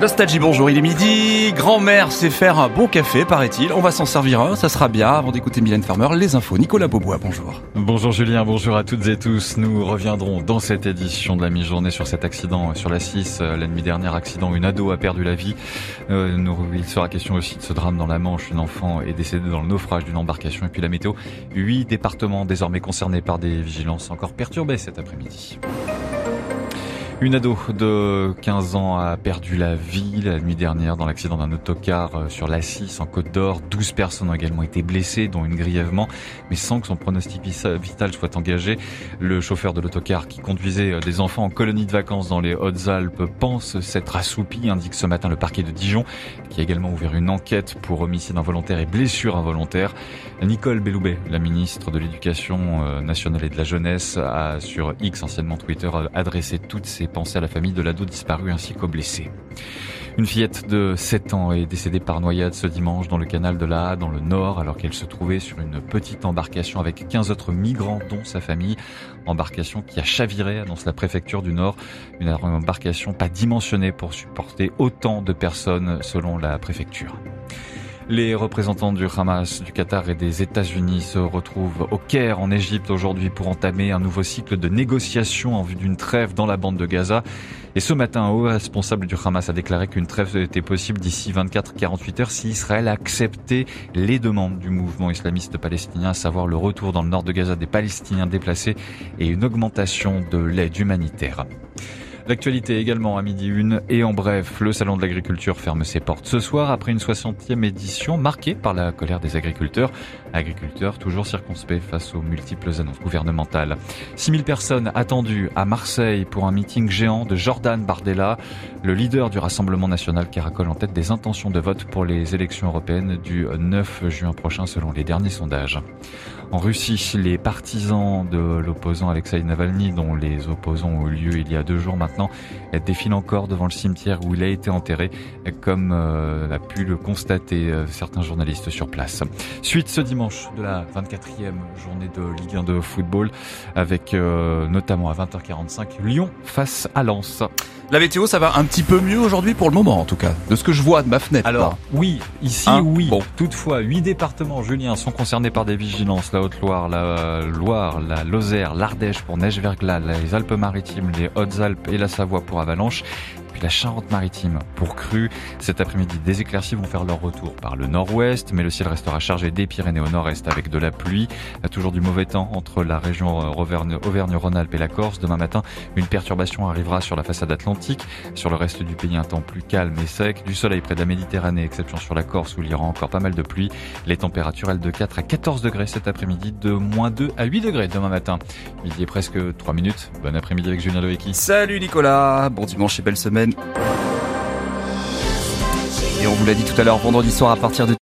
Nostalgie, bonjour, il est midi. Grand-mère sait faire un bon café, paraît-il. On va s'en servir un, ça sera bien. Avant d'écouter Mylène Farmer, les infos. Nicolas Beaubois, bonjour. Bonjour Julien, bonjour à toutes et tous. Nous reviendrons dans cette édition de la mi-journée sur cet accident sur la 6. La nuit dernière, accident, une ado a perdu la vie. Euh, il sera question aussi de ce drame dans la Manche. Une enfant est décédée dans le naufrage d'une embarcation. Et puis la météo, huit départements désormais concernés par des vigilances encore perturbées cet après-midi. Une ado de 15 ans a perdu la vie la nuit dernière dans l'accident d'un autocar euh, sur la 6 en Côte d'Or. 12 personnes ont également été blessées, dont une grièvement, mais sans que son pronostic vital soit engagé. Le chauffeur de l'autocar qui conduisait euh, des enfants en colonie de vacances dans les Hautes-Alpes pense s'être assoupi, indique ce matin le parquet de Dijon, qui a également ouvert une enquête pour homicide involontaire et blessure involontaire. Nicole Belloubet, la ministre de l'Éducation euh, nationale et de la jeunesse, a sur X, anciennement Twitter, adressé toutes ses penser à la famille de l'ado disparu ainsi qu'aux blessés. Une fillette de 7 ans est décédée par noyade ce dimanche dans le canal de la dans le nord, alors qu'elle se trouvait sur une petite embarcation avec 15 autres migrants, dont sa famille. Embarcation qui a chaviré, annonce la préfecture du Nord. Une embarcation pas dimensionnée pour supporter autant de personnes, selon la préfecture. Les représentants du Hamas, du Qatar et des États-Unis se retrouvent au Caire, en Égypte, aujourd'hui pour entamer un nouveau cycle de négociations en vue d'une trêve dans la bande de Gaza. Et ce matin, un haut responsable du Hamas a déclaré qu'une trêve était possible d'ici 24-48 heures si Israël acceptait les demandes du mouvement islamiste palestinien, à savoir le retour dans le nord de Gaza des Palestiniens déplacés et une augmentation de l'aide humanitaire. L'actualité également à midi une et en bref, le salon de l'agriculture ferme ses portes ce soir après une 60e édition marquée par la colère des agriculteurs. Agriculteurs toujours circonspects face aux multiples annonces gouvernementales. 6000 personnes attendues à Marseille pour un meeting géant de Jordan Bardella, le leader du Rassemblement national qui racole en tête des intentions de vote pour les élections européennes du 9 juin prochain selon les derniers sondages. En Russie, les partisans de l'opposant Alexei Navalny, dont les opposants ont eu lieu il y a deux jours maintenant, défilent encore devant le cimetière où il a été enterré, comme euh, a pu le constater euh, certains journalistes sur place. Suite ce dimanche de la 24e journée de Ligue 1 de football, avec euh, notamment à 20h45 Lyon face à Lens. La météo, ça va un petit peu mieux aujourd'hui pour le moment, en tout cas, de ce que je vois de ma fenêtre. Alors, oui, ici, hein oui. Bon. Toutefois, huit départements, Julien, sont concernés par des vigilances. La Haute-Loire, la Loire, la Lozère, l'Ardèche pour neige-verglas, les Alpes-Maritimes, les Hautes-Alpes et la Savoie pour avalanche la Charente-Maritime pour crue. Cet après-midi, des éclaircies vont faire leur retour par le nord-ouest, mais le ciel restera chargé des Pyrénées au nord-est avec de la pluie. Toujours du mauvais temps entre la région euh, Auvergne-Rhône-Alpes et la Corse. Demain matin, une perturbation arrivera sur la façade atlantique. Sur le reste du pays, un temps plus calme et sec. Du soleil près de la Méditerranée, exception sur la Corse où il y aura encore pas mal de pluie. Les températures, elles, de 4 à 14 degrés cet après-midi, de moins 2 à 8 degrés demain matin. Midi est presque 3 minutes. Bon après-midi avec Julien Loeki. Salut Nicolas, bon dimanche et belle semaine. Et on vous l'a dit tout à l'heure, vendredi soir à partir de